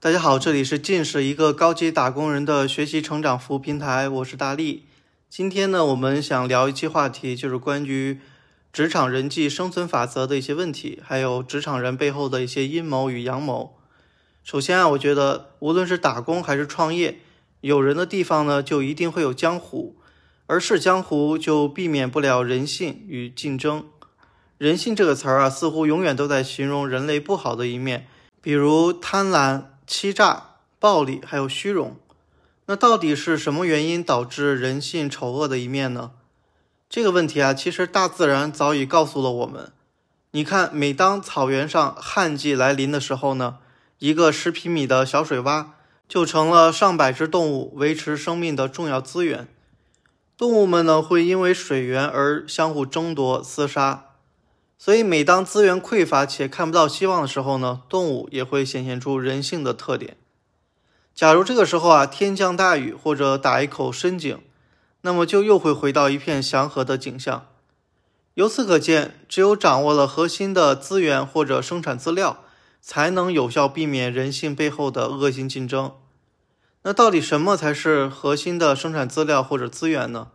大家好，这里是近视一个高级打工人的学习成长服务平台，我是大力。今天呢，我们想聊一期话题，就是关于职场人际生存法则的一些问题，还有职场人背后的一些阴谋与阳谋。首先啊，我觉得无论是打工还是创业，有人的地方呢，就一定会有江湖，而是江湖就避免不了人性与竞争。人性这个词儿啊，似乎永远都在形容人类不好的一面，比如贪婪、欺诈、暴力，还有虚荣。那到底是什么原因导致人性丑恶的一面呢？这个问题啊，其实大自然早已告诉了我们。你看，每当草原上旱季来临的时候呢，一个十平米的小水洼就成了上百只动物维持生命的重要资源。动物们呢，会因为水源而相互争夺、厮杀。所以，每当资源匮乏且看不到希望的时候呢，动物也会显现出人性的特点。假如这个时候啊，天降大雨或者打一口深井，那么就又会回到一片祥和的景象。由此可见，只有掌握了核心的资源或者生产资料，才能有效避免人性背后的恶性竞争。那到底什么才是核心的生产资料或者资源呢？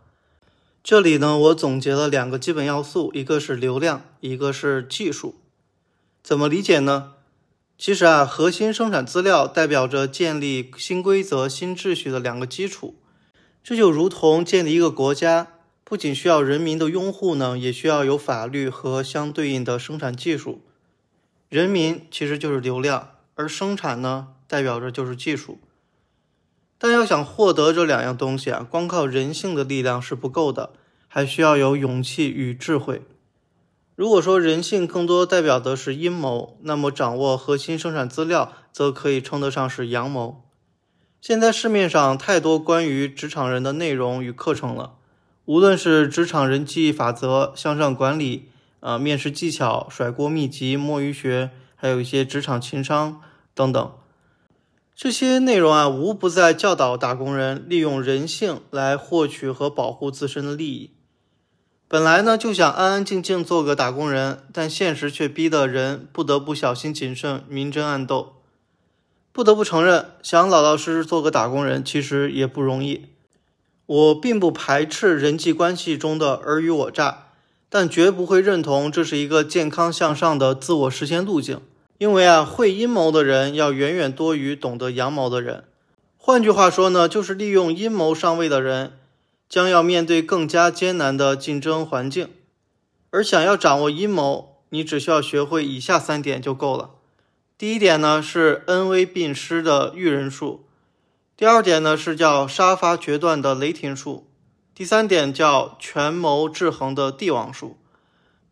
这里呢，我总结了两个基本要素，一个是流量，一个是技术。怎么理解呢？其实啊，核心生产资料代表着建立新规则、新秩序的两个基础。这就如同建立一个国家，不仅需要人民的拥护呢，也需要有法律和相对应的生产技术。人民其实就是流量，而生产呢，代表着就是技术。但要想获得这两样东西啊，光靠人性的力量是不够的，还需要有勇气与智慧。如果说人性更多代表的是阴谋，那么掌握核心生产资料则可以称得上是阳谋。现在市面上太多关于职场人的内容与课程了，无论是职场人际法则、向上管理、啊面试技巧、甩锅秘籍、摸鱼学，还有一些职场情商等等。这些内容啊，无不在教导打工人利用人性来获取和保护自身的利益。本来呢，就想安安静静做个打工人，但现实却逼得人不得不小心谨慎、明争暗斗。不得不承认，想老老实实做个打工人，其实也不容易。我并不排斥人际关系中的尔虞我诈，但绝不会认同这是一个健康向上的自我实现路径。因为啊，会阴谋的人要远远多于懂得阳谋的人。换句话说呢，就是利用阴谋上位的人，将要面对更加艰难的竞争环境。而想要掌握阴谋，你只需要学会以下三点就够了。第一点呢是恩威并施的驭人术，第二点呢是叫杀伐决断的雷霆术，第三点叫权谋制衡的帝王术。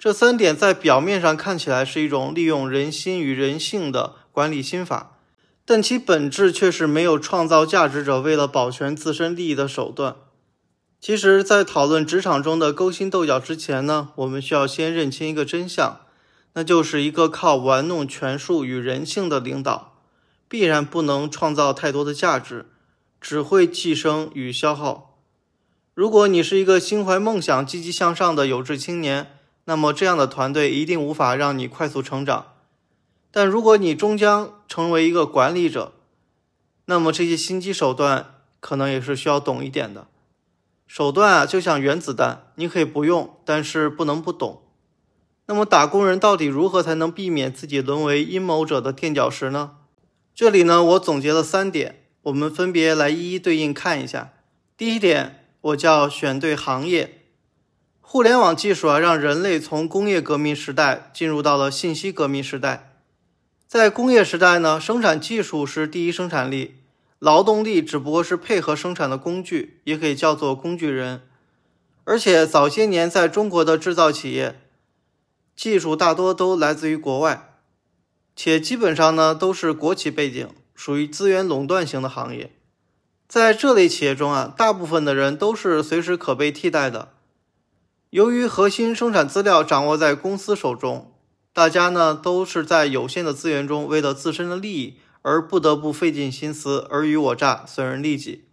这三点在表面上看起来是一种利用人心与人性的管理心法，但其本质却是没有创造价值者为了保全自身利益的手段。其实，在讨论职场中的勾心斗角之前呢，我们需要先认清一个真相，那就是一个靠玩弄权术与人性的领导，必然不能创造太多的价值，只会寄生与消耗。如果你是一个心怀梦想、积极向上的有志青年，那么这样的团队一定无法让你快速成长，但如果你终将成为一个管理者，那么这些心机手段可能也是需要懂一点的。手段啊，就像原子弹，你可以不用，但是不能不懂。那么打工人到底如何才能避免自己沦为阴谋者的垫脚石呢？这里呢，我总结了三点，我们分别来一一对应看一下。第一点，我叫选对行业。互联网技术啊，让人类从工业革命时代进入到了信息革命时代。在工业时代呢，生产技术是第一生产力，劳动力只不过是配合生产的工具，也可以叫做工具人。而且早些年在中国的制造企业，技术大多都来自于国外，且基本上呢都是国企背景，属于资源垄断型的行业。在这类企业中啊，大部分的人都是随时可被替代的。由于核心生产资料掌握在公司手中，大家呢都是在有限的资源中，为了自身的利益而不得不费尽心思，尔虞我诈，损人利己。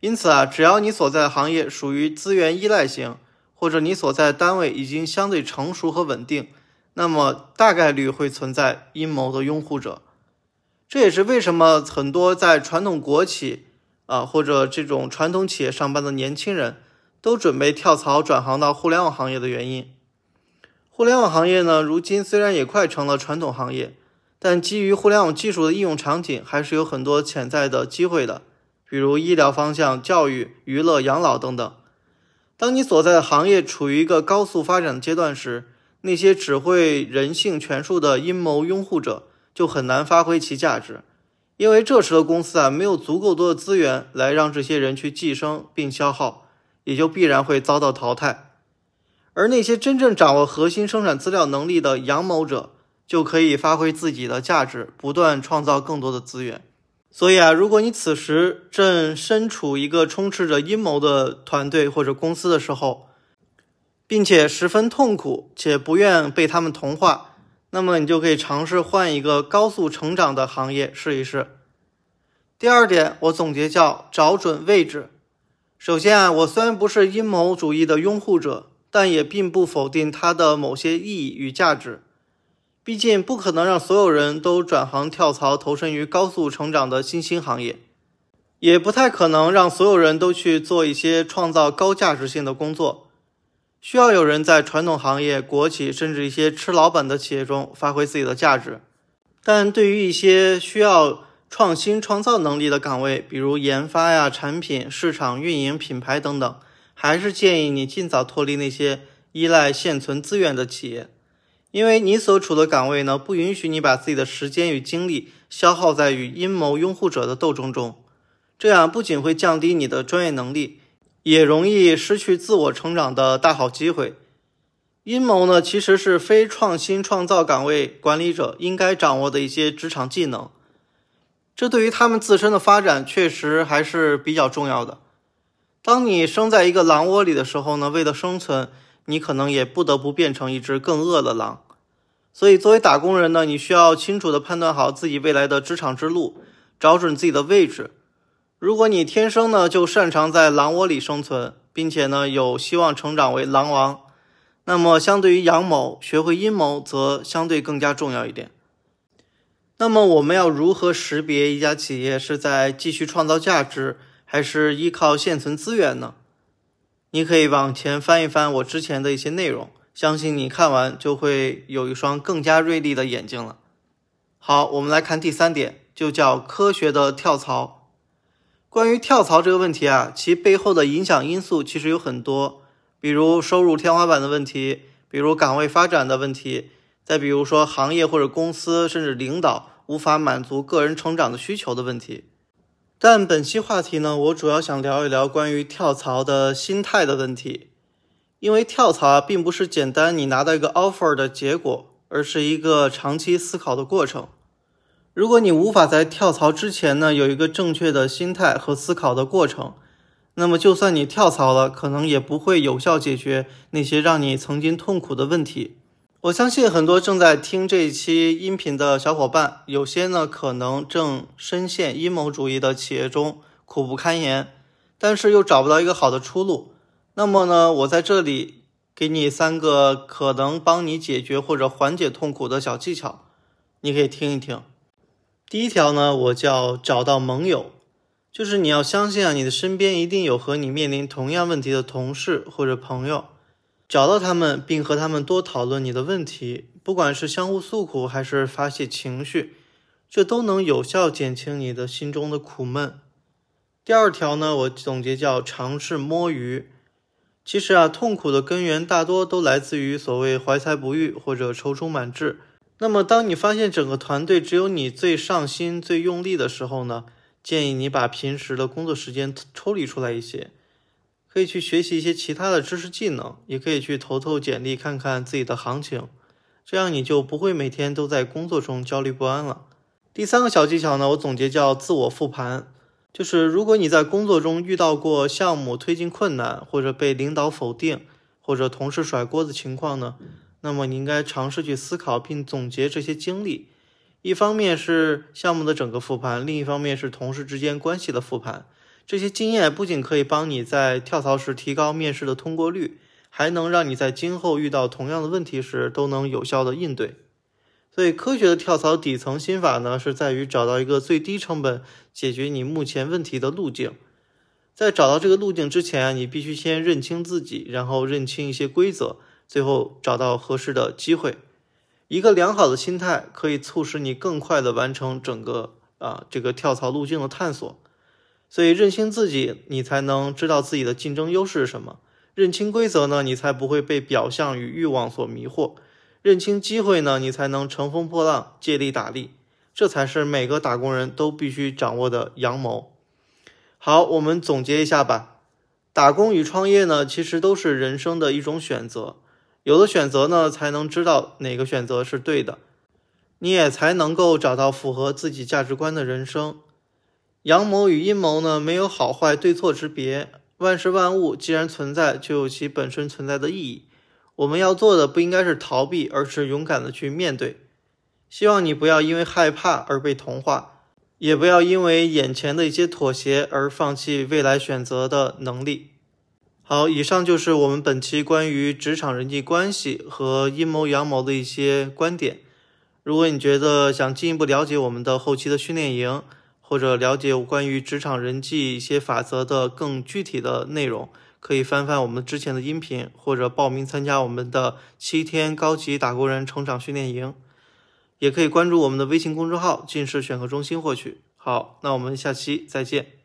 因此啊，只要你所在行业属于资源依赖型，或者你所在单位已经相对成熟和稳定，那么大概率会存在阴谋的拥护者。这也是为什么很多在传统国企啊或者这种传统企业上班的年轻人都准备跳槽转行到互联网行业的原因。互联网行业呢，如今虽然也快成了传统行业，但基于互联网技术的应用场景还是有很多潜在的机会的，比如医疗方向、教育、娱乐、养老等等。当你所在的行业处于一个高速发展的阶段时，那些只会人性权术的阴谋拥护者就很难发挥其价值，因为这时的公司啊没有足够多的资源来让这些人去寄生并消耗，也就必然会遭到淘汰。而那些真正掌握核心生产资料能力的阳谋者，就可以发挥自己的价值，不断创造更多的资源。所以啊，如果你此时正身处一个充斥着阴谋的团队或者公司的时候，并且十分痛苦且不愿被他们同化，那么你就可以尝试换一个高速成长的行业试一试。第二点，我总结叫找准位置。首先啊，我虽然不是阴谋主义的拥护者，但也并不否定它的某些意义与价值。毕竟不可能让所有人都转行跳槽投身于高速成长的新兴行业，也不太可能让所有人都去做一些创造高价值性的工作。需要有人在传统行业、国企甚至一些吃老本的企业中发挥自己的价值。但对于一些需要创新创造能力的岗位，比如研发呀、产品、市场运营、品牌等等，还是建议你尽早脱离那些依赖现存资源的企业。因为你所处的岗位呢，不允许你把自己的时间与精力消耗在与阴谋拥护者的斗争中，这样不仅会降低你的专业能力，也容易失去自我成长的大好机会。阴谋呢，其实是非创新创造岗位管理者应该掌握的一些职场技能，这对于他们自身的发展确实还是比较重要的。当你生在一个狼窝里的时候呢，为了生存，你可能也不得不变成一只更饿的狼。所以，作为打工人呢，你需要清楚地判断好自己未来的职场之路，找准自己的位置。如果你天生呢就擅长在狼窝里生存，并且呢有希望成长为狼王，那么相对于阳谋，学会阴谋则相对更加重要一点。那么，我们要如何识别一家企业是在继续创造价值，还是依靠现存资源呢？你可以往前翻一翻我之前的一些内容。相信你看完就会有一双更加锐利的眼睛了。好，我们来看第三点，就叫科学的跳槽。关于跳槽这个问题啊，其背后的影响因素其实有很多，比如收入天花板的问题，比如岗位发展的问题，再比如说行业或者公司甚至领导无法满足个人成长的需求的问题。但本期话题呢，我主要想聊一聊关于跳槽的心态的问题。因为跳槽啊，并不是简单你拿到一个 offer 的结果，而是一个长期思考的过程。如果你无法在跳槽之前呢，有一个正确的心态和思考的过程，那么就算你跳槽了，可能也不会有效解决那些让你曾经痛苦的问题。我相信很多正在听这一期音频的小伙伴，有些呢可能正深陷阴谋主义的企业中，苦不堪言，但是又找不到一个好的出路。那么呢，我在这里给你三个可能帮你解决或者缓解痛苦的小技巧，你可以听一听。第一条呢，我叫找到盟友，就是你要相信啊，你的身边一定有和你面临同样问题的同事或者朋友，找到他们并和他们多讨论你的问题，不管是相互诉苦还是发泄情绪，这都能有效减轻你的心中的苦闷。第二条呢，我总结叫尝试摸鱼。其实啊，痛苦的根源大多都来自于所谓怀才不遇或者踌躇满志。那么，当你发现整个团队只有你最上心、最用力的时候呢？建议你把平时的工作时间抽离出来一些，可以去学习一些其他的知识技能，也可以去投投简历，看看自己的行情。这样你就不会每天都在工作中焦虑不安了。第三个小技巧呢，我总结叫自我复盘。就是如果你在工作中遇到过项目推进困难，或者被领导否定，或者同事甩锅的情况呢，那么你应该尝试去思考并总结这些经历。一方面是项目的整个复盘，另一方面是同事之间关系的复盘。这些经验不仅可以帮你在跳槽时提高面试的通过率，还能让你在今后遇到同样的问题时都能有效的应对。所以，科学的跳槽底层心法呢，是在于找到一个最低成本解决你目前问题的路径。在找到这个路径之前啊，你必须先认清自己，然后认清一些规则，最后找到合适的机会。一个良好的心态可以促使你更快的完成整个啊这个跳槽路径的探索。所以，认清自己，你才能知道自己的竞争优势是什么；认清规则呢，你才不会被表象与欲望所迷惑。认清机会呢，你才能乘风破浪，借力打力。这才是每个打工人都必须掌握的阳谋。好，我们总结一下吧。打工与创业呢，其实都是人生的一种选择。有了选择呢，才能知道哪个选择是对的，你也才能够找到符合自己价值观的人生。阳谋与阴谋呢，没有好坏对错之别。万事万物既然存在，就有其本身存在的意义。我们要做的不应该是逃避，而是勇敢的去面对。希望你不要因为害怕而被同化，也不要因为眼前的一些妥协而放弃未来选择的能力。好，以上就是我们本期关于职场人际关系和阴谋阳谋的一些观点。如果你觉得想进一步了解我们的后期的训练营，或者了解关于职场人际一些法则的更具体的内容。可以翻翻我们之前的音频，或者报名参加我们的七天高级打工人成长训练营，也可以关注我们的微信公众号“近视选课中心”获取。好，那我们下期再见。